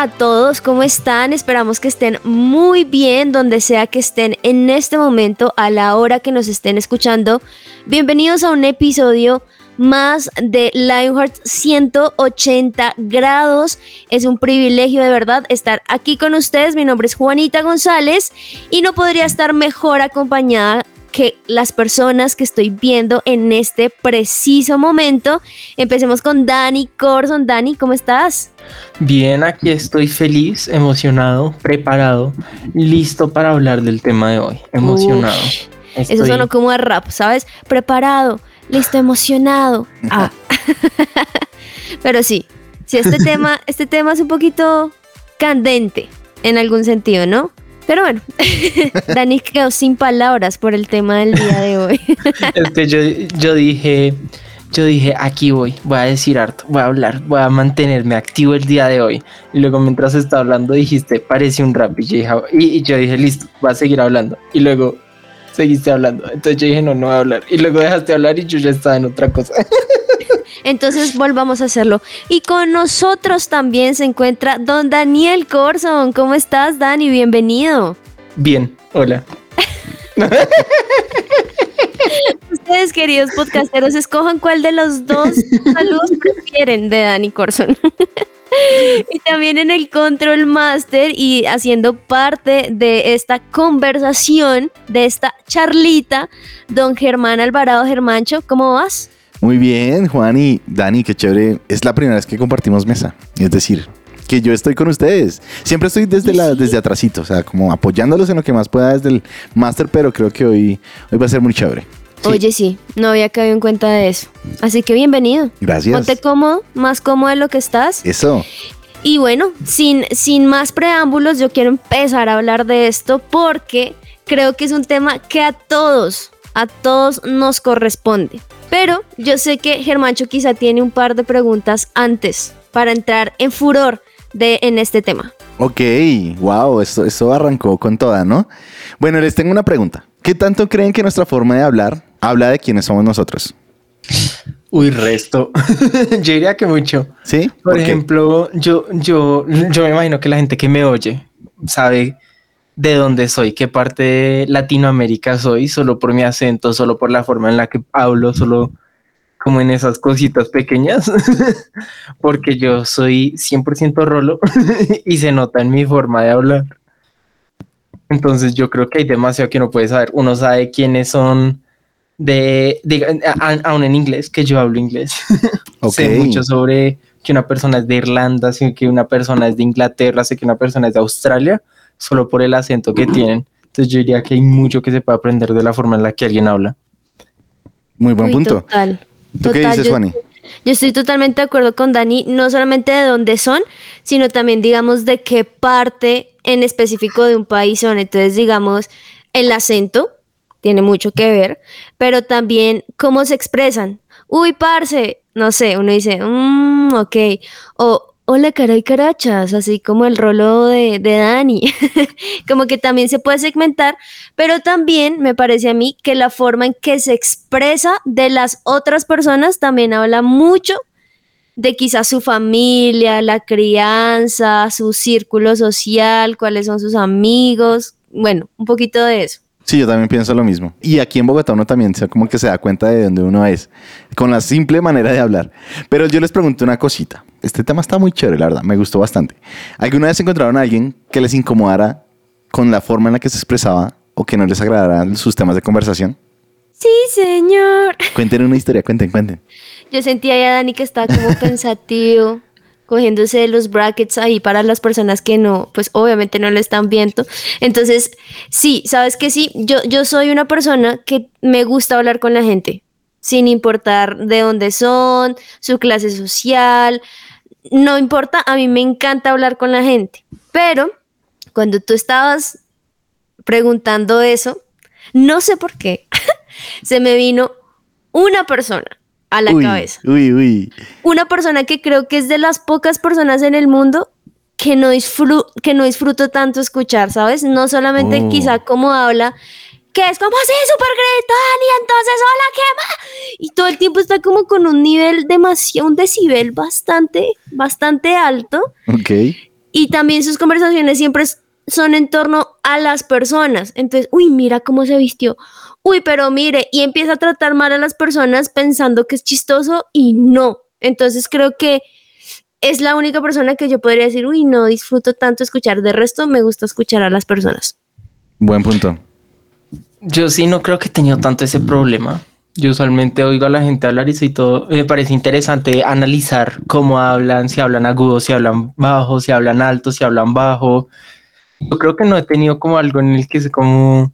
a todos, ¿cómo están? Esperamos que estén muy bien donde sea que estén en este momento, a la hora que nos estén escuchando. Bienvenidos a un episodio más de Lionheart 180 grados. Es un privilegio de verdad estar aquí con ustedes. Mi nombre es Juanita González y no podría estar mejor acompañada que las personas que estoy viendo en este preciso momento. Empecemos con Dani Corson. Dani, ¿cómo estás? Bien, aquí estoy feliz, emocionado, preparado, listo para hablar del tema de hoy. Emocionado. Eso sonó como a rap, ¿sabes? Preparado, listo, emocionado. Ah. Pero sí, sí, este tema, este tema es un poquito candente en algún sentido, ¿no? Pero bueno, Dani quedó sin palabras por el tema del día de hoy. es que yo, yo dije, yo dije, aquí voy, voy a decir harto, voy a hablar, voy a mantenerme activo el día de hoy. Y luego mientras estaba hablando dijiste, parece un rap. Y yo dije, y yo dije listo, voy a seguir hablando. Y luego seguiste hablando. Entonces yo dije, no, no voy a hablar. Y luego dejaste hablar y yo ya estaba en otra cosa. Entonces volvamos a hacerlo. Y con nosotros también se encuentra don Daniel Corson. ¿Cómo estás, Dani? Bienvenido. Bien, hola. Ustedes, queridos podcasteros, escojan cuál de los dos saludos prefieren de Dani Corson. y también en el Control Master y haciendo parte de esta conversación, de esta charlita, don Germán Alvarado Germancho, ¿cómo vas? Muy bien, Juan y Dani, qué chévere. Es la primera vez que compartimos mesa. Es decir, que yo estoy con ustedes. Siempre estoy desde la, desde atrasito, o sea, como apoyándolos en lo que más pueda desde el máster, pero creo que hoy, hoy va a ser muy chévere. Oye, sí, no había caído en cuenta de eso. Así que bienvenido. Gracias. Ponte cómodo, más cómodo de lo que estás. Eso. Y bueno, sin, sin más preámbulos, yo quiero empezar a hablar de esto porque creo que es un tema que a todos, a todos nos corresponde. Pero yo sé que Germancho quizá tiene un par de preguntas antes para entrar en furor de, en este tema. Ok, wow, esto, esto arrancó con toda, ¿no? Bueno, les tengo una pregunta. ¿Qué tanto creen que nuestra forma de hablar habla de quiénes somos nosotros? Uy, resto. yo diría que mucho. ¿Sí? Por, ejemplo, yo, yo, yo me imagino que la gente que me oye sabe de dónde soy, qué parte de Latinoamérica soy, solo por mi acento, solo por la forma en la que hablo, solo como en esas cositas pequeñas, porque yo soy 100% rolo y se nota en mi forma de hablar. Entonces yo creo que hay demasiado que uno puede saber. Uno sabe quiénes son de, aún en inglés, que yo hablo inglés. sé mucho sobre que una persona es de Irlanda, sé que una persona es de Inglaterra, sé que una persona es de Australia, solo por el acento que tienen. Entonces yo diría que hay mucho que se puede aprender de la forma en la que alguien habla. Muy buen punto. Total. ¿Tú qué dices, Juani? Yo estoy totalmente de acuerdo con Dani, no solamente de dónde son, sino también, digamos, de qué parte en específico de un país son. Entonces, digamos, el acento tiene mucho que ver, pero también cómo se expresan. Uy, parce, no sé, uno dice, mmm, ok, o hola cara y carachas, así como el rolo de, de Dani, como que también se puede segmentar, pero también me parece a mí que la forma en que se expresa de las otras personas también habla mucho de quizás su familia, la crianza, su círculo social, cuáles son sus amigos, bueno, un poquito de eso. Sí, yo también pienso lo mismo. Y aquí en Bogotá uno también se, como que se da cuenta de dónde uno es, con la simple manera de hablar. Pero yo les pregunto una cosita. Este tema está muy chévere, la verdad, me gustó bastante. ¿Alguna vez encontraron a alguien que les incomodara con la forma en la que se expresaba o que no les agradaran sus temas de conversación? Sí, señor. Cuenten una historia, cuenten, cuenten. Yo sentía ya a Dani que estaba como pensativo cogiéndose los brackets ahí para las personas que no, pues obviamente no lo están viendo. Entonces, sí, sabes que sí, yo, yo soy una persona que me gusta hablar con la gente. sin importar de dónde son, su clase social, no importa, a mí me encanta hablar con la gente, pero cuando tú estabas preguntando eso, no sé por qué, se me vino una persona a la cabeza. Uy, uy. Una persona que creo que es de las pocas personas en el mundo que no, que no disfruto tanto escuchar, ¿sabes? No solamente Oh. quizá como habla, que es como así, súper gritón, y entonces, hola, ¿qué más? Y todo el tiempo está como con un nivel demasiado, un decibel bastante, bastante alto. Ok. Y también sus conversaciones siempre son en torno a las personas. Entonces, uy, mira cómo se vistió. Uy, pero mire, y empieza a tratar mal a las personas pensando que es chistoso y no. Entonces creo que es la única persona que yo podría decir, uy, no disfruto tanto escuchar. De resto, me gusta escuchar a las personas. Buen punto. Yo sí no creo que he tenido tanto ese problema. Yo usualmente oigo a la gente hablar y soy todo. Me parece interesante analizar cómo hablan, si hablan agudo, si hablan bajo, si hablan alto, si hablan bajo. Yo creo que no he tenido como algo en el que se como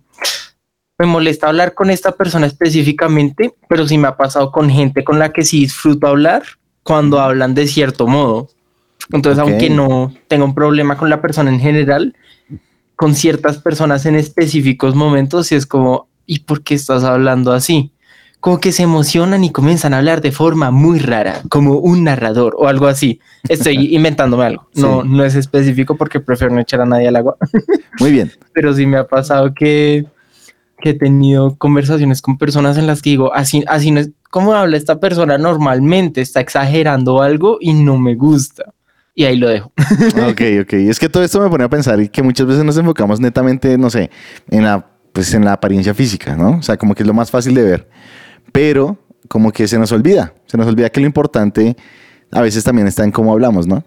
me molesta hablar con esta persona específicamente, pero sí me ha pasado con gente con la que sí disfruto hablar cuando hablan de cierto modo. Entonces, Ok. aunque no tenga un problema con la persona en general, con ciertas personas en específicos momentos, sí es como, ¿y por qué estás hablando así? Como que se emocionan y comienzan a hablar de forma muy rara, como un narrador o algo así. Estoy inventándome algo. No, Sí. no es específico porque prefiero no echar a nadie al agua Muy bien. pero sí me ha pasado que, que he tenido conversaciones con personas en las que digo, así, así no es como habla esta persona normalmente, está exagerando algo y no me gusta. Y ahí lo dejo. Ok, ok. Es que todo esto me pone a pensar y que muchas veces nos enfocamos netamente, no sé, en la, pues en la apariencia física, ¿no? O sea, como que es lo más fácil de ver. Pero como que se nos olvida, se nos olvida que lo importante a veces también está en cómo hablamos, ¿no?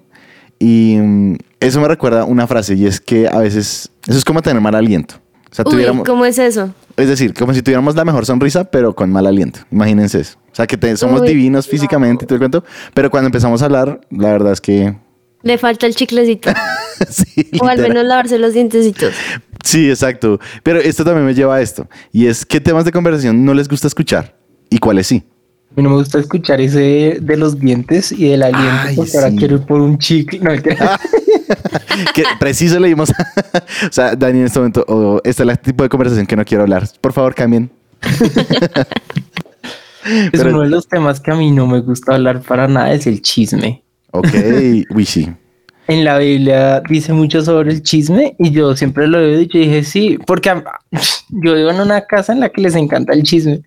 Y mm, eso me recuerda una frase y es que a veces eso es como tener mal aliento. O sea, Uy, tuviéramos, ¿cómo es eso? es decir, como si tuviéramos la mejor sonrisa, pero con mal aliento. Imagínense eso. O sea, que te- somos Uy, divinos físicamente y todo el cuento, pero cuando empezamos a hablar, la verdad es que... Le falta el chiclecito. sí, o al menos lavarse los dientecitos. Sí, exacto. Pero esto también me lleva a esto. Y es, ¿qué temas de conversación no les gusta escuchar? ¿Y cuáles sí? A mí no me gusta escuchar ese de los dientes y del aliento, Ay, porque ahora sí. quiero ir por un chicle. No. Que preciso leímos. o sea, Dani, en este momento, oh, este es el tipo de conversación que no quiero hablar. Por favor, cambien. es Pero- uno de los temas que a mí no me gusta hablar para nada, es el chisme. Ok. Sí. En la Biblia dice mucho sobre el chisme y yo siempre lo he dicho y dije sí, porque yo vivo en una casa en la que les encanta el chisme.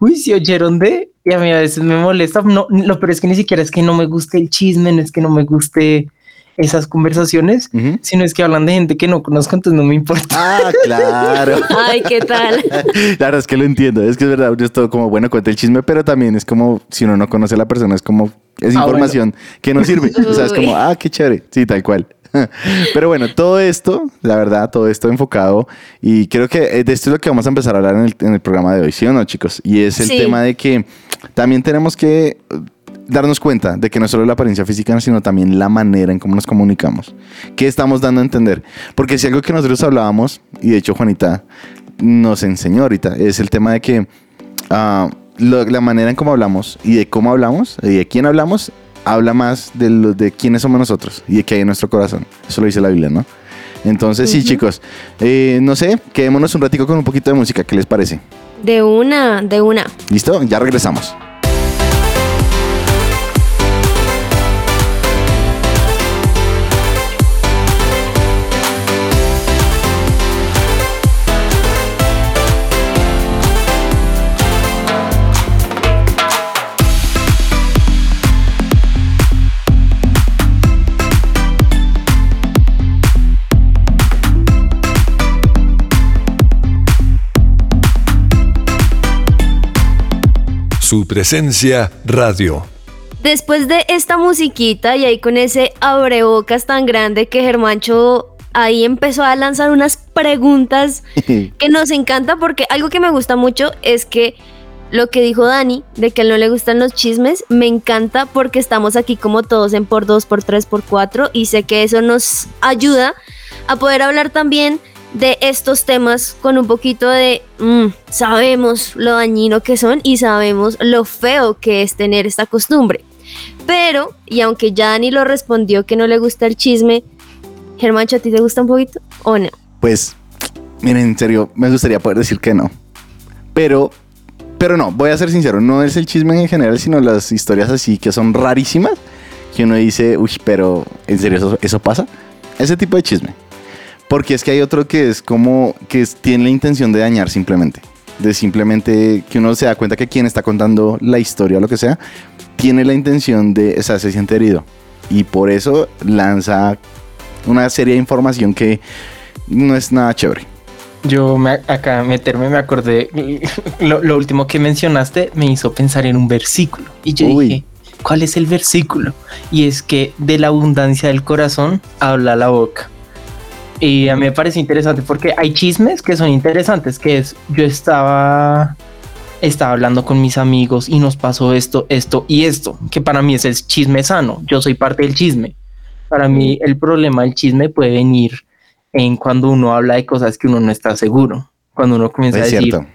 Uy, si oyeron de, y a mí a veces me molesta, no, lo peor es que ni siquiera es que no me guste el chisme, no es que no me guste esas conversaciones, sino es que hablan de gente que no conozco, entonces no me importa. Ah, claro. Ay, ¿qué tal? La verdad es que lo entiendo. Es que es verdad, uno es todo como, bueno, cuenta el chisme, pero también es como, si uno no conoce a la persona, es como, es Ah, información que no sirve. O sea, es como, ah, qué chévere. Sí, tal cual. Pero bueno, todo esto, la verdad, todo esto enfocado, y creo que eh, de esto es lo que vamos a empezar a hablar en el, en el programa de hoy, ¿sí o no, chicos? Y es el Sí. tema de que también tenemos que darnos cuenta de que no solo la apariencia física, sino también la manera en cómo nos comunicamos. ¿Qué estamos dando a entender? Porque si algo que nosotros hablábamos, y de hecho Juanita nos enseñó ahorita, es el tema de que ah, lo- la manera en cómo hablamos y de cómo hablamos y de quién hablamos, habla más de, lo, de quiénes somos nosotros y de qué hay en nuestro corazón. Eso lo dice la Biblia, ¿no? Entonces, sí, chicos, eh, no sé, quedémonos un ratico con un poquito de música, ¿qué les parece? De una, de una. ¿Listo? Ya regresamos. Su presencia radio. Después de esta musiquita y ahí con ese abrebocas tan grande que Germancho ahí empezó a lanzar unas preguntas que nos encanta porque algo que me gusta mucho es que lo que dijo Dani, de que a él no le gustan los chismes, me encanta porque estamos aquí como todos en por dos, por tres, por cuatro y sé que eso nos ayuda a poder hablar también de estos temas con un poquito de mm, sabemos lo dañino que son y sabemos lo feo que es tener esta costumbre. Pero, y aunque ya Dani lo respondió que no le gusta el chisme, Germán, ¿a ti te gusta un poquito o no? Pues, miren, en serio, me gustaría poder decir que no. Pero, pero no, voy a ser sincero, no es el chisme en general, sino las historias así que son rarísimas, que uno dice, uy, pero ¿en serio eso, eso pasa? Ese tipo de chisme. Porque es que hay otro que es como que tiene la intención de dañar simplemente. De simplemente que uno se da cuenta que quien está contando la historia o lo que sea, tiene la intención de, o sea, se siente herido. Y por eso lanza una serie de información que no es nada chévere. Yo me, acá meterme me acordé, lo, lo último que mencionaste me hizo pensar en un versículo. Y yo Uy. dije, ¿cuál es el versículo? Y es que de la abundancia del corazón habla la boca. Y a mí me parece interesante porque hay chismes que son interesantes, que es, yo estaba, estaba hablando con mis amigos y nos pasó esto, esto y esto, que para mí es el chisme sano, yo soy parte del chisme. Para mí el problema del chisme puede venir en cuando uno habla de cosas que uno no está seguro. Cuando uno comienza Es a decir, cierto.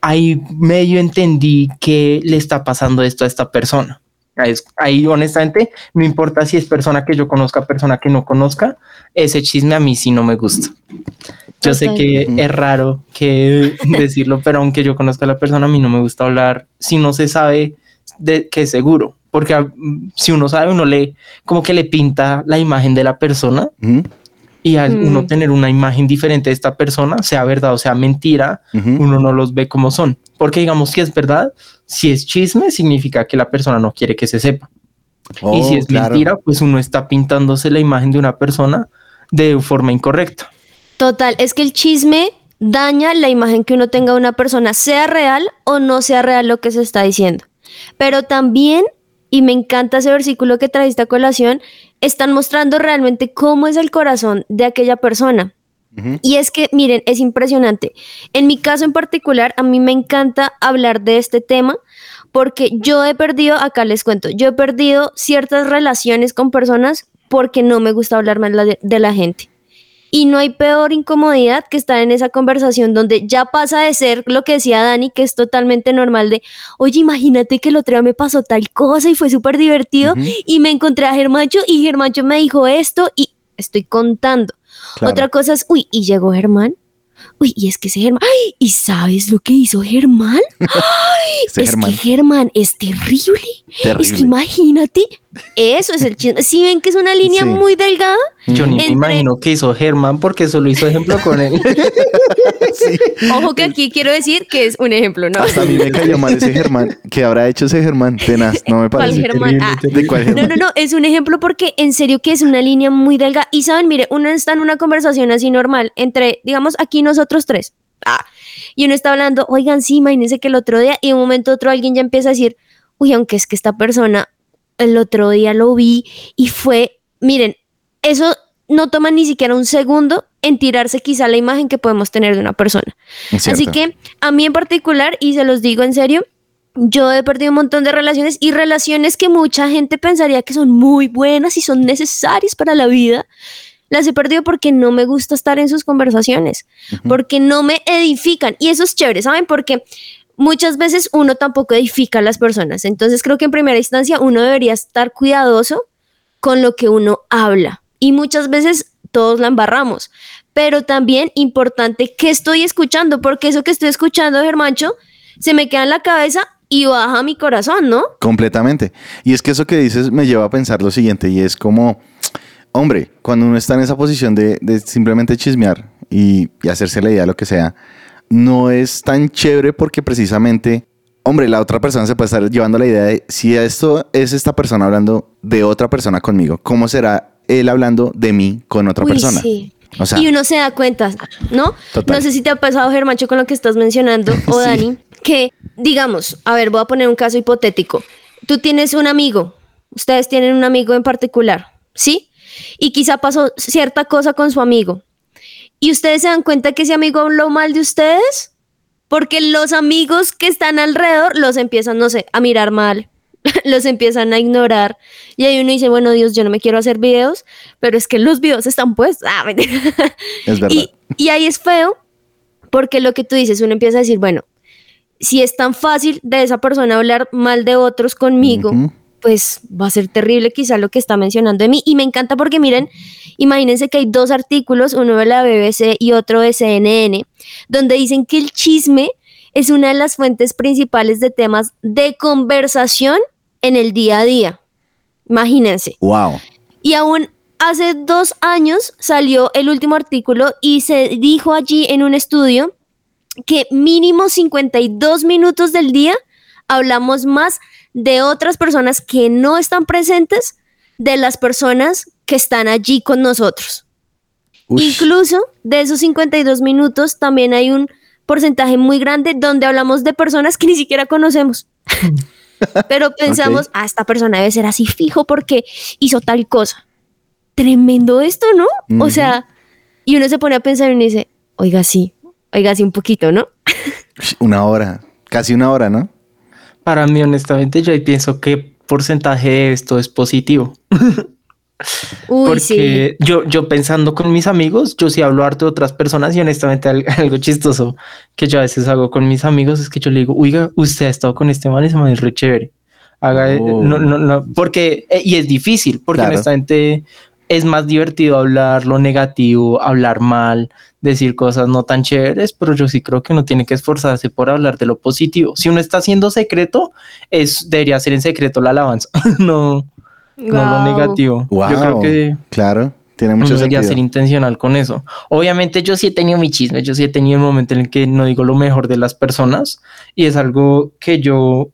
ahí medio entendí que le está pasando esto a esta persona. Ahí, es- ahí, honestamente no importa si es persona que yo conozca, persona que no conozca, ese chisme a mí sí no me gusta. Yo sé que es raro que decirlo, pero aunque yo conozca a la persona, a mí no me gusta hablar si no se sabe de que es seguro. Porque ah, si uno sabe, uno le como que le pinta la imagen de la persona y al Mm. uno tener una imagen diferente de esta persona, sea verdad o sea mentira, ujú. uno no los ve como son. Porque digamos que es verdad, si es chisme, significa que la persona no quiere que se sepa. y Oh, si es claro. mentira, pues uno está pintándose la imagen de una persona de forma incorrecta. Total, es que el chisme daña la imagen que uno tenga de una persona, sea real o no sea real lo que se está diciendo. Pero también, y me encanta ese versículo que trajiste a colación, están mostrando realmente cómo es el corazón de aquella persona. Y es que, miren, es impresionante. En mi caso en particular, a mí me encanta hablar de este tema porque yo he perdido, acá les cuento, yo he perdido ciertas relaciones con personas porque no me gusta hablar mal de, la gente. Y no hay peor incomodidad que estar en esa conversación donde ya pasa de ser lo que decía Dani, que es totalmente normal de, oye, imagínate que el otro día me pasó tal cosa y fue súper divertido y me encontré a Germancho y Germancho me dijo esto y estoy contando. Claro. Otra cosa es, uy, y llegó Germán. Uy, y es que ese Germán, ¡ay! ¿Y sabes lo que hizo Germán? Ese es Germán. que Germán es terrible. Es que imagínate, eso es el chisme. Si ven que es una línea Sí. muy delgada, Yo ni Entre- me imagino que hizo Germán porque solo hizo ejemplo con él. Sí. ojo que aquí quiero decir que es un ejemplo, ¿no? Hasta a mí me cayó mal ese Germán. ¿Qué habrá hecho ese Germán? Tenaz, no me ¿Cuál parece. Germán? Ah, ¿De cuál No, Germán? no, no, es un ejemplo porque en serio que es una línea muy delgada. Y saben, mire, uno está en una conversación así normal entre, digamos, aquí nosotros tres. Ah, y uno está hablando, oigan, sí, imagínense que el otro día, y de un momento a otro alguien ya empieza a decir, uy, aunque es que esta persona el otro día lo vi y fue, miren, eso no toma ni siquiera un segundo en tirarse quizá la imagen que podemos tener de una persona. Así que a mí en particular, y se los digo en serio, yo he perdido un montón de relaciones y relaciones que mucha gente pensaría que son muy buenas y son necesarias para la vida. Las he perdido porque no me gusta estar en sus conversaciones, porque no me edifican. Y eso es chévere, ¿saben? Porque muchas veces uno tampoco edifica a las personas. Entonces creo que en primera instancia uno debería estar cuidadoso con lo que uno habla. Y muchas veces todos la embarramos. Pero también importante que estoy escuchando, porque eso que estoy escuchando, Germancho, se me queda en la cabeza y baja mi corazón, ¿no? Completamente. Y es que eso que dices me lleva a pensar lo siguiente y es como, hombre, cuando uno está en esa posición de, de simplemente chismear y, y hacerse la idea de lo que sea, no es tan chévere porque precisamente, hombre, la otra persona se puede estar llevando la idea de si esto es esta persona hablando de otra persona conmigo, ¿cómo será él hablando de mí con otra Uy, persona? sí. O sea, y uno se da cuenta, ¿no? Total. No sé si te ha pasado, Germancho, con lo que estás mencionando, o Sí. Dani, que digamos, a ver, voy a poner un caso hipotético. Tú tienes un amigo, ustedes tienen un amigo en particular, ¿sí? Y quizá pasó cierta cosa con su amigo. Y ustedes se dan cuenta que ese amigo habló mal de ustedes, porque los amigos que están alrededor los empiezan, no sé, a mirar mal, los empiezan a ignorar y ahí uno dice, bueno, Dios, yo no me quiero hacer videos, pero es que los videos están puestos. Ah. Es verdad. y, y ahí es feo porque lo que tú dices, uno empieza a decir, bueno, si es tan fácil de esa persona hablar mal de otros conmigo, Ujú. Pues va a ser terrible quizá lo que está mencionando de mí. Y me encanta porque miren, imagínense que hay dos artículos, uno de la BBC y otro de CNN, donde dicen que el chisme es una de las fuentes principales de temas de conversación en el día a día. Imagínense. Wow. Y aún hace dos años salió el último artículo y se dijo allí en un estudio que mínimo 52 minutos del día hablamos más de otras personas que no están presentes de las personas que están allí con nosotros. Incluso de esos 52 minutos también hay un porcentaje muy grande donde hablamos de personas que ni siquiera conocemos. Pero pensamos, Ok. ah, esta persona debe ser así fijo porque hizo tal cosa. Tremendo esto, ¿no? O sea, y uno se pone a pensar y uno dice, oiga, sí, oiga, sí, un poquito, ¿no? Una hora. Casi una hora, ¿no? Para mí, honestamente, yo ahí pienso que porcentaje de esto es positivo. Uy, sí. Porque yo, yo pensando con mis amigos, yo sí hablo harto de otras personas y honestamente al- algo chistoso que yo a veces hago con mis amigos es que yo le digo, oiga, usted ha estado con este man y ese man es re chévere. Haga, eh, Oh. no, no, no, porque, eh, y es difícil, porque Claro. honestamente es más divertido hablar lo negativo, hablar mal, decir cosas no tan chéveres, pero yo sí creo que uno tiene que esforzarse por hablar de lo positivo. Si uno está haciendo secreto, es, debería ser en secreto la alabanza, no, no lo negativo. Wow. Yo creo que Claro. Tiene uno mucho debería sentido. ser intencional con eso. Obviamente yo sí he tenido mi chisme, yo sí he tenido el momento en el que no digo lo mejor de las personas y es algo que yo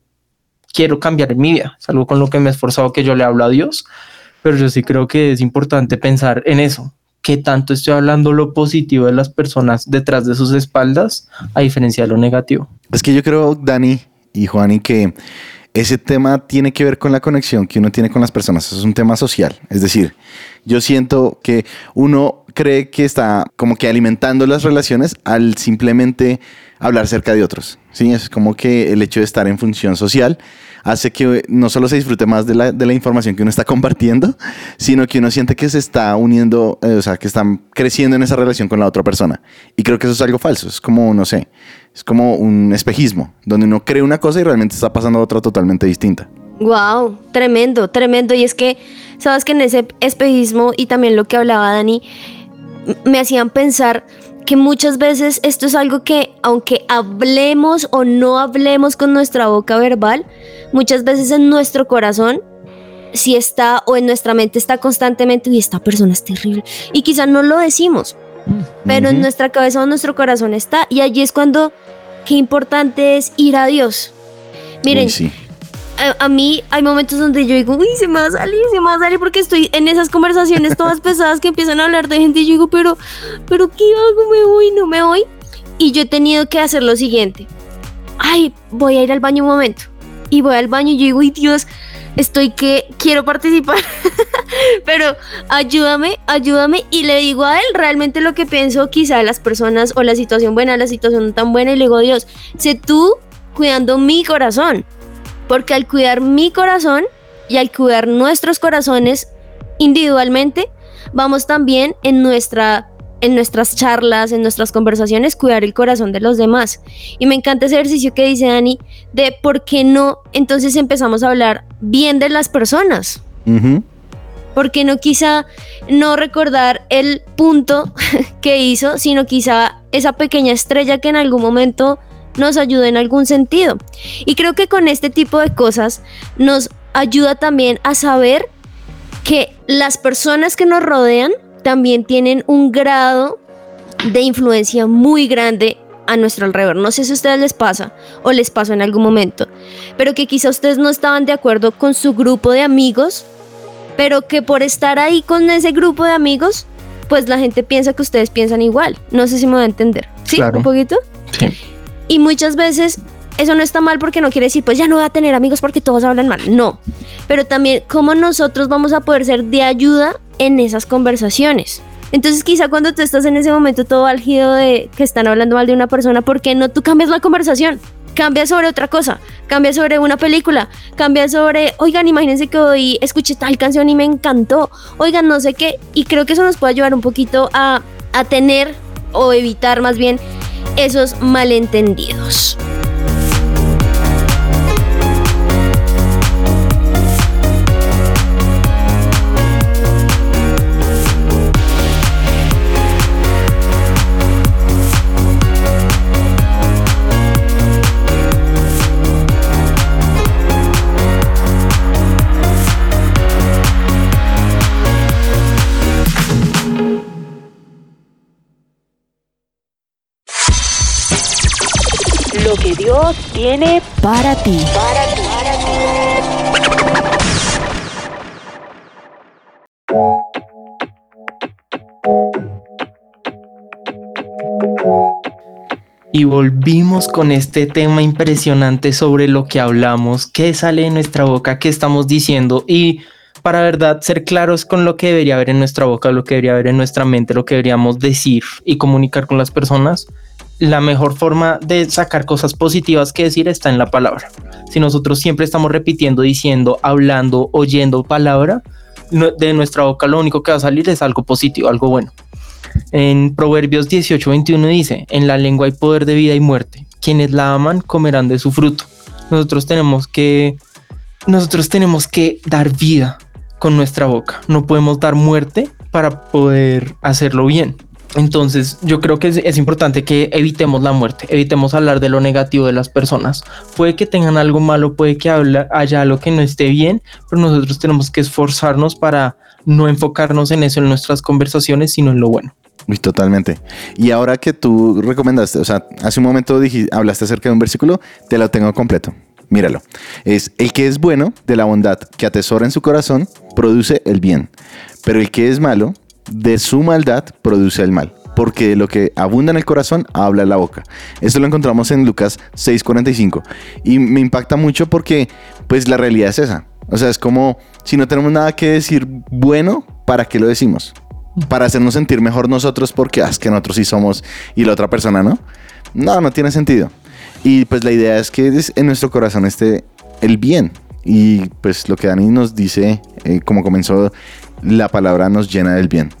quiero cambiar en mi vida, es algo con lo que me he esforzado que yo le hablo a Dios, pero yo sí creo que es importante pensar en eso, qué tanto estoy hablando lo positivo de las personas detrás de sus espaldas a diferencia de lo negativo. Es que yo creo, Dani y Juani, que ese tema tiene que ver con la conexión que uno tiene con las personas. Es un tema social. Es decir, yo siento que uno cree que está como que alimentando las relaciones al simplemente hablar cerca de otros. Sí, es como que el hecho de estar en función social hace que no solo se disfrute más de la, de la información que uno está compartiendo, sino que uno siente que se está uniendo, eh, o sea, que están creciendo en esa relación con la otra persona. Y creo que eso es algo falso. Es como, no sé, es como un espejismo, donde uno cree una cosa y realmente está pasando otra totalmente distinta. Wow, tremendo, tremendo. Y es que, sabes que en ese espejismo y también lo que hablaba Dani, me hacían pensar que muchas veces esto es algo que, aunque hablemos o no hablemos con nuestra boca verbal, muchas veces en nuestro corazón, si está o en nuestra mente está constantemente, y esta persona es terrible. Y quizá no lo decimos, pero en nuestra cabeza o en nuestro corazón está. Y allí es cuando, qué importante es ir a Dios. Miren, Uy, sí. A, a mí hay momentos donde yo digo, uy, se me va a salir, se me va a salir porque estoy en esas conversaciones todas pesadas que empiezan a hablar de gente y yo digo, pero, pero ¿qué hago? ¿Me voy? ¿No me voy? Y yo he tenido que hacer lo siguiente. Ay, voy a ir al baño un momento. Y voy al baño y yo digo, uy, Dios, estoy que quiero participar. pero ayúdame, ayúdame. Y le digo a él realmente lo que pienso, quizá las personas o la situación buena, la situación tan buena. Y le digo, Dios, sé tú cuidando mi corazón. Porque al cuidar mi corazón y al cuidar nuestros corazones individualmente, vamos también en nuestra en nuestras charlas, en nuestras conversaciones, cuidar el corazón de los demás. Y me encanta ese ejercicio que dice Dani de por qué no, entonces empezamos a hablar bien de las personas. Ujú. ¿Por qué no quizá no recordar el punto que hizo, sino quizá esa pequeña estrella que en algún momento nos ayudó en algún sentido? Y creo que con este tipo de cosas nos ayuda también a saber que las personas que nos rodean también tienen un grado de influencia muy grande a nuestro alrededor. No sé si a ustedes les pasa o les pasó en algún momento, pero que quizá ustedes no estaban de acuerdo con su grupo de amigos, pero que por estar ahí con ese grupo de amigos, pues la gente piensa que ustedes piensan igual. No sé si me voy a entender. ¿Sí? Claro. ¿Un poquito? Sí. Y muchas veces eso no está mal porque no quiere decir, pues ya no voy a tener amigos porque todos hablan mal. No. Pero también cómo nosotros vamos a poder ser de ayuda en esas conversaciones. Entonces quizá cuando tú estás en ese momento todo álgido de que están hablando mal de una persona, ¿por qué no tú cambias la conversación? Cambia sobre otra cosa. cambia sobre una película, cambia sobre, oigan, imagínense que hoy escuché tal canción y me encantó, oigan, no sé qué, y creo que eso nos puede ayudar un poquito a, a tener o evitar más bien esos malentendidos. Tiene para ti. Y volvimos con este tema impresionante sobre lo que hablamos, qué sale de nuestra boca, qué estamos diciendo y para verdad ser claros con lo que debería haber en nuestra boca, lo que debería haber en nuestra mente, lo que deberíamos decir y comunicar con las personas. La mejor forma de sacar cosas positivas que decir está en la palabra. Si nosotros siempre estamos repitiendo, diciendo, hablando, oyendo palabra, de nuestra boca lo único que va a salir es algo positivo, algo bueno. En Proverbios 18, 21 dice, en la lengua hay poder de vida y muerte. Quienes la aman comerán de su fruto. Nosotros tenemos que, nosotros tenemos que dar vida con nuestra boca. No podemos dar muerte para poder hacerlo bien. Entonces yo creo que es, importante que evitemos la muerte, evitemos hablar de lo negativo de las personas. Puede que tengan algo malo, puede que haya algo que no esté bien, pero nosotros tenemos que esforzarnos para no enfocarnos en eso en nuestras conversaciones, sino en lo bueno. Uy, totalmente. Y ahora que tú recomendaste, o sea, hace un momento hablaste acerca de un versículo, te lo tengo completo. Míralo. Es el que es bueno de la bondad que atesora en su corazón produce el bien, pero el que es malo de su maldad produce el mal. Porque lo que abunda en el corazón habla la boca. Esto lo encontramos en Lucas 6:45. Y me impacta mucho porque pues la realidad es esa. O sea, es como si no tenemos nada que decir bueno, ¿para qué lo decimos? Para hacernos sentir mejor nosotros porque ah, es que nosotros sí somos y la otra persona no. No, no tiene sentido. Y pues la idea es que en nuestro corazón esté el bien. Y pues lo que Dani nos dice, eh, como comenzó, la palabra nos llena del bien.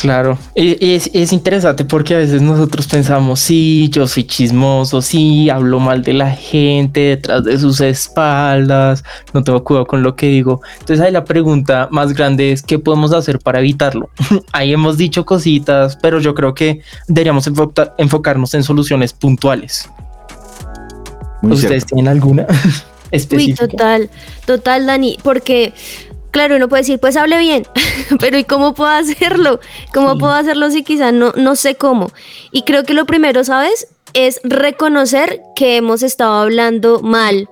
Claro, y es, es, interesante porque a veces nosotros pensamos, sí, yo soy chismoso, sí, hablo mal de la gente detrás de sus espaldas, no tengo cuidado con lo que digo. Entonces ahí la pregunta más grande es, ¿qué podemos hacer para evitarlo? ahí hemos dicho cositas, pero yo creo que deberíamos enfocarnos en soluciones puntuales. Muy ¿Ustedes cierto. tienen alguna? Uy, total, total, Dani, porque claro, uno puede decir, pues hable bien, pero ¿y cómo puedo hacerlo? ¿Cómo sí. puedo hacerlo si quizá no, no sé cómo? Y creo que lo primero, ¿sabes? Es reconocer que hemos estado hablando mal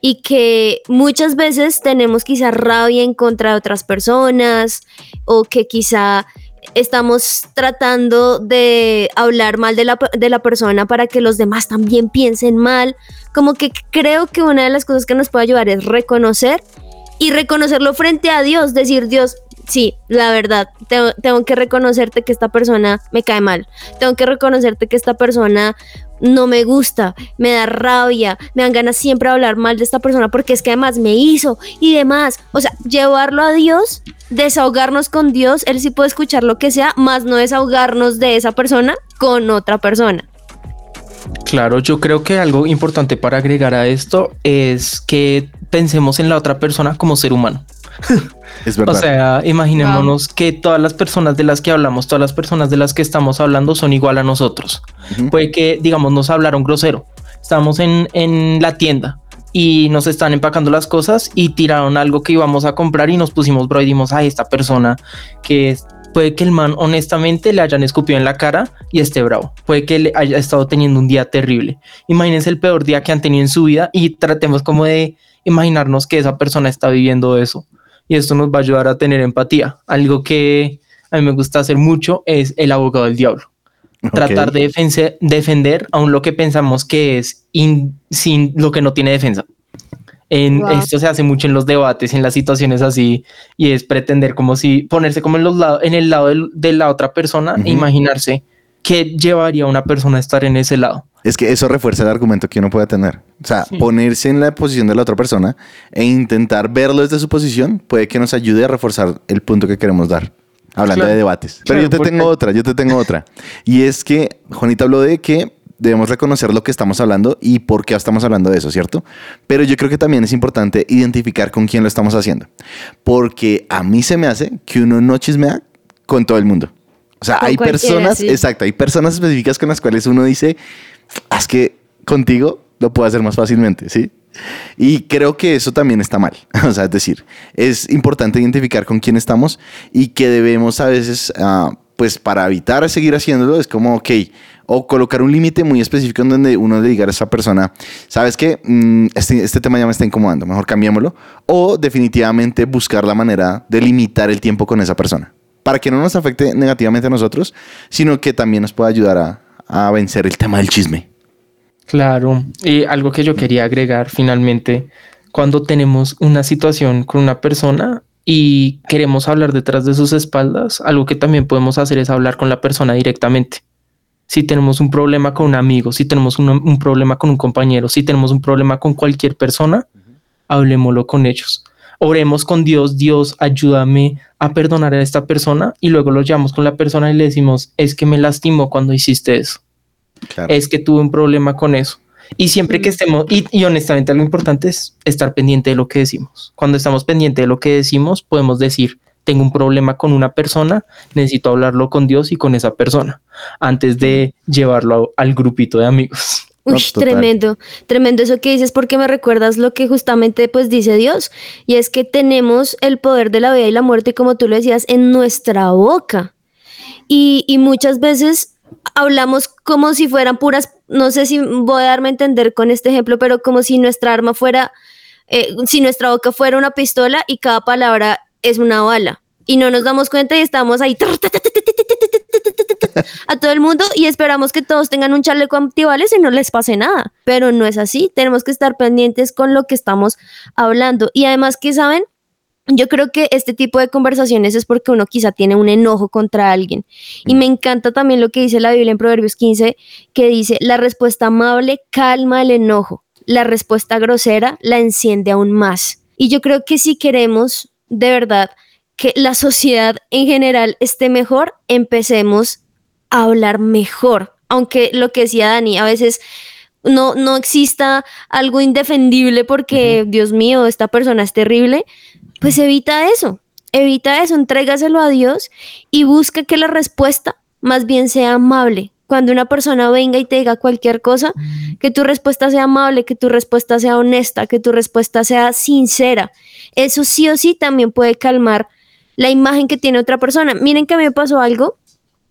y que muchas veces tenemos quizá rabia en contra de otras personas o que quizá estamos tratando de hablar mal de la, de la, persona para que los demás también piensen mal. Como que creo que una de las cosas que nos puede ayudar es reconocer y reconocerlo frente a Dios, decir Dios, sí, la verdad, tengo, tengo, que reconocerte que esta persona me cae mal, tengo que reconocerte que esta persona no me gusta, me da rabia, me dan ganas siempre de hablar mal de esta persona porque es que además me hizo y demás. O sea, llevarlo a Dios, desahogarnos con Dios, Él sí puede escuchar lo que sea, más no desahogarnos de esa persona con otra persona. Claro, yo creo que algo importante para agregar a esto es que pensemos en la otra persona como ser humano. Es verdad. O sea, imaginémonos wow. que todas las personas de las que hablamos, todas las personas de las que estamos hablando son igual a nosotros. Uh -huh. Puede que, digamos, nos hablaron grosero. Estamos en, en la tienda y nos están empacando las cosas y tiraron algo que íbamos a comprar y nos pusimos bro y dimos a esta persona que es puede que el man honestamente le hayan escupido en la cara y esté bravo. Puede que le haya estado teniendo un día terrible. Imagínense el peor día que han tenido en su vida y tratemos como de imaginarnos que esa persona está viviendo eso. Y esto nos va a ayudar a tener empatía. Algo que a mí me gusta hacer mucho es el abogado del diablo. Okay. Tratar de defense, defender aún lo que pensamos que es in, sin lo que no tiene defensa. En, wow. Esto se hace mucho en los debates, en las situaciones así, y es pretender como si ponerse como en, los lados, en el lado de, de la otra persona uh -huh. e imaginarse qué llevaría a una persona a estar en ese lado. Es que eso refuerza el argumento que uno puede tener. O sea, ponerse en la posición de la otra persona e intentar verlo desde su posición puede que nos ayude a reforzar el punto que queremos dar. Hablando Claro. de debates. Pero Claro, yo te porque- tengo otra, yo te tengo otra. Y es que Juanita habló de que debemos reconocer lo que estamos hablando y por qué estamos hablando de eso, ¿cierto? Pero yo creo que también es importante identificar con quién lo estamos haciendo. Porque a mí se me hace que uno no chismea con todo el mundo. O sea, hay personas, sí. exacto, hay personas específicas con las cuales uno dice, "Ah, es que contigo lo puedo hacer más fácilmente, ¿sí? Y creo que eso también está mal. O sea, es decir, es importante identificar con quién estamos y que debemos a veces, ah, pues para evitar seguir haciéndolo, es como, ok, o colocar un límite muy específico en donde uno le diga a esa persona, sabes que este, este tema ya me está incomodando, mejor cambiémoslo. O definitivamente buscar la manera de limitar el tiempo con esa persona. Para que no nos afecte negativamente a nosotros, sino que también nos pueda ayudar a vencer el tema del chisme. Claro, y algo que yo quería agregar finalmente, cuando tenemos una situación con una persona y queremos hablar detrás de sus espaldas, algo que también podemos hacer es hablar con la persona directamente. Si tenemos un problema con un amigo, si tenemos un, un problema con un compañero, si tenemos un problema con cualquier persona, hablemoslo con ellos. Oremos con Dios, Dios, ayúdame a perdonar a esta persona y luego lo llamamos con la persona y le decimos, es que me lastimó cuando hiciste eso Claro. es que tuve un problema con eso. Y siempre que estemos, y, y honestamente lo importante es estar pendiente de lo que decimos. Cuando estamos pendientes de lo que decimos, podemos decir, tengo un problema con una persona, necesito hablarlo con Dios y con esa persona, antes de llevarlo a- al grupito de amigos. Uy, total. tremendo, tremendo eso que dices porque me recuerdas lo que justamente pues dice Dios y es que tenemos el poder de la vida y la muerte como tú lo decías en nuestra boca y, y muchas veces hablamos como si fueran puras, no sé si voy a darme a entender con este ejemplo, pero como si nuestra arma fuera, eh, si nuestra boca fuera una pistola y cada palabra es una bala y no nos damos cuenta y estamos ahí a todo el mundo y esperamos que todos tengan un chaleco antibales y no les pase nada. Pero no es así. Tenemos que estar pendientes con lo que estamos hablando. Y además que saben, yo creo que este tipo de conversaciones es porque uno quizá tiene un enojo contra alguien. Y me encanta también lo que dice la Biblia en Proverbios 15, que dice, la respuesta amable calma el enojo, la respuesta grosera la enciende aún más. Y yo creo que si queremos de verdad que la sociedad en general esté mejor, empecemos a hablar mejor. Aunque lo que decía Dani, a veces no, no exista algo indefendible porque, Dios mío, esta persona es terrible, pues evita eso, evita eso, entrégaselo a Dios y busca que la respuesta más bien sea amable. Cuando una persona venga y te diga cualquier cosa, que tu respuesta sea amable, que tu respuesta sea honesta, que tu respuesta sea sincera. Eso sí o sí también puede calmar la imagen que tiene otra persona. Miren que a mí me pasó algo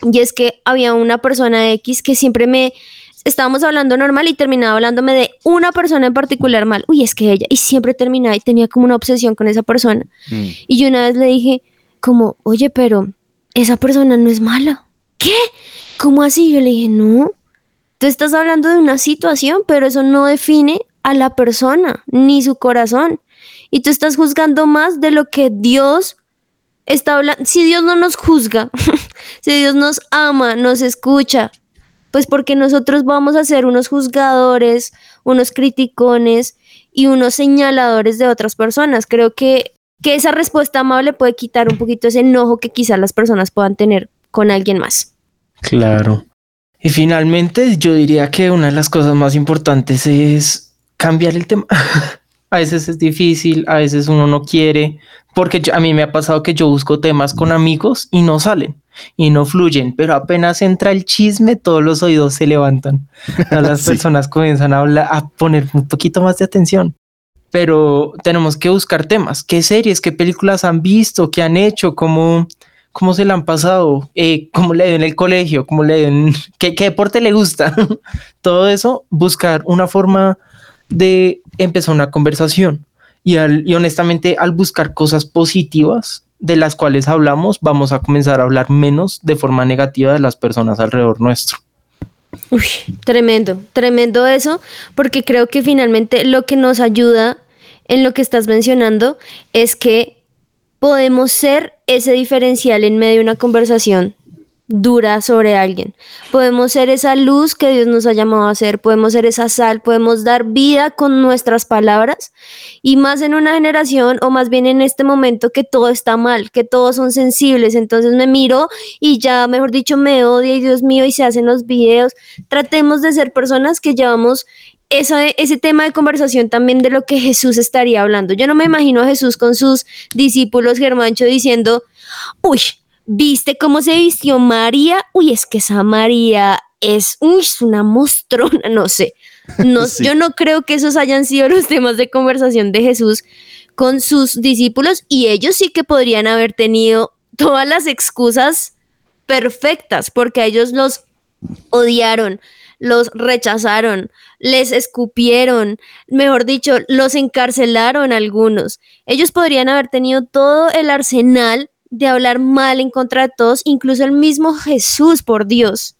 y es que había una persona X que siempre me estábamos hablando normal y terminaba hablándome de una persona en particular mal. Uy, es que ella y siempre terminaba y tenía como una obsesión con esa persona. Mm. Y yo una vez le dije como, "Oye, pero esa persona no es mala." ¿Qué? ¿Cómo así? Yo le dije, "No. Tú estás hablando de una situación, pero eso no define a la persona ni su corazón. Y tú estás juzgando más de lo que Dios está hablando. Si Dios no nos juzga, si Dios nos ama, nos escucha, pues porque nosotros vamos a ser unos juzgadores, unos criticones y unos señaladores de otras personas. Creo que, que esa respuesta amable puede quitar un poquito ese enojo que quizás las personas puedan tener con alguien más. Claro. Y finalmente yo diría que una de las cosas más importantes es cambiar el tema. a veces es difícil, a veces uno no quiere, porque a mí me ha pasado que yo busco temas con amigos y no salen y no fluyen, pero apenas entra el chisme, todos los oídos se levantan. Las Sí. personas comienzan a hablar, a poner un poquito más de atención. Pero tenemos que buscar temas. ¿Qué series, qué películas han visto, qué han hecho, cómo, cómo se la han pasado, eh, cómo le dio en el colegio, cómo le dio en qué, qué deporte le gusta? Todo eso, buscar una forma de empezar una conversación. Y, al, y honestamente, al buscar cosas positivas de las cuales hablamos, vamos a comenzar a hablar menos de forma negativa de las personas alrededor nuestro. Uy, tremendo, tremendo eso, porque creo que finalmente lo que nos ayuda en lo que estás mencionando es que podemos ser ese diferencial en medio de una conversación dura sobre alguien. Podemos ser esa luz que Dios nos ha llamado a ser, podemos ser esa sal, podemos dar vida con nuestras palabras y más en una generación o más bien en este momento que todo está mal, que todos son sensibles, entonces me miro y ya, mejor dicho, me odia y Dios mío y se hacen los videos. Tratemos de ser personas que llevamos ese, ese tema de conversación también de lo que Jesús estaría hablando. Yo no me imagino a Jesús con sus discípulos Germancho diciendo, uy, ¿Viste cómo se vistió María? Uy, es que esa María es, uy, es una mostrona, no sé. No, Yo no creo que esos hayan sido los temas de conversación de Jesús con sus discípulos y ellos sí que podrían haber tenido todas las excusas perfectas porque ellos los odiaron, los rechazaron, les escupieron, mejor dicho, los encarcelaron algunos. Ellos podrían haber tenido todo el arsenal de hablar mal en contra de todos, incluso el mismo Jesús, por Dios.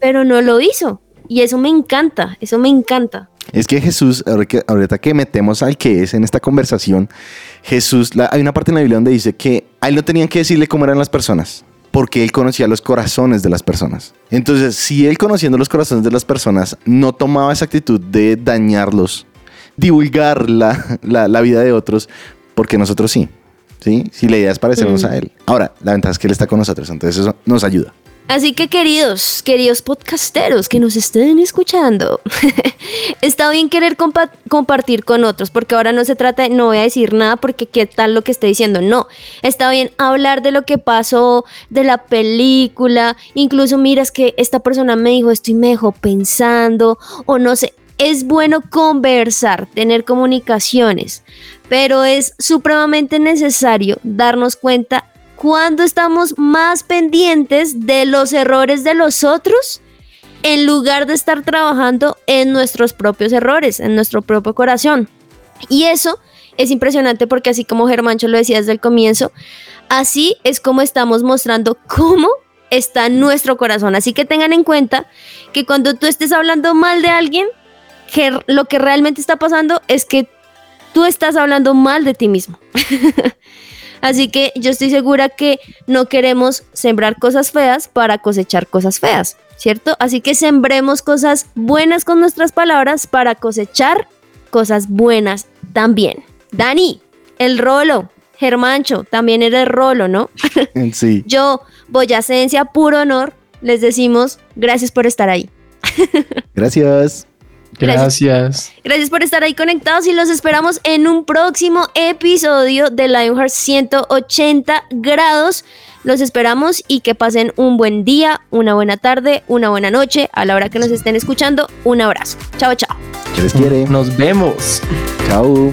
Pero no lo hizo. Y eso me encanta, eso me encanta. Es que Jesús, ahorita que metemos al que es en esta conversación, Jesús, hay una parte en la Biblia donde dice que a él no tenían que decirle cómo eran las personas, porque él conocía los corazones de las personas. Entonces, si él conociendo los corazones de las personas no tomaba esa actitud de dañarlos, divulgar la, la vida de otros, porque nosotros sí. ¿Sí? Si la idea es parecernos a mm. él. Ahora, la ventaja es que él está con nosotros, entonces eso nos ayuda. Así que queridos, queridos podcasteros que nos estén escuchando, está bien querer compartir con otros, porque ahora no se trata de no voy a decir nada porque qué tal lo que estoy diciendo, no, está bien hablar de lo que pasó, de la película, incluso miras que esta persona me dijo esto y me dejó pensando, o no sé, es bueno conversar, tener comunicaciones, pero es supremamente necesario darnos cuenta cuando estamos más pendientes de los errores de los otros en lugar de estar trabajando en nuestros propios errores, en nuestro propio corazón. Y eso es impresionante porque así como Germancho lo decía desde el comienzo, así es como estamos mostrando cómo está nuestro corazón. Así que tengan en cuenta que cuando tú estés hablando mal de alguien, que lo que realmente está pasando es que tú estás hablando mal de ti mismo. Así que yo estoy segura que no queremos sembrar cosas feas para cosechar cosas feas, ¿cierto? Así que sembremos cosas buenas con nuestras palabras para cosechar cosas buenas también. Dani, el rolo, Germancho, también era el rolo, ¿no? Sí. yo, boyacencia, puro honor, les decimos gracias por estar ahí. Gracias. Gracias. Gracias por estar ahí conectados y los esperamos en un próximo episodio de Lionheart 180 grados. Los esperamos y que pasen un buen día, una buena tarde, una buena noche a la hora que nos estén escuchando. Un abrazo. Chao, chao. Se les quiere. Nos vemos. Chao.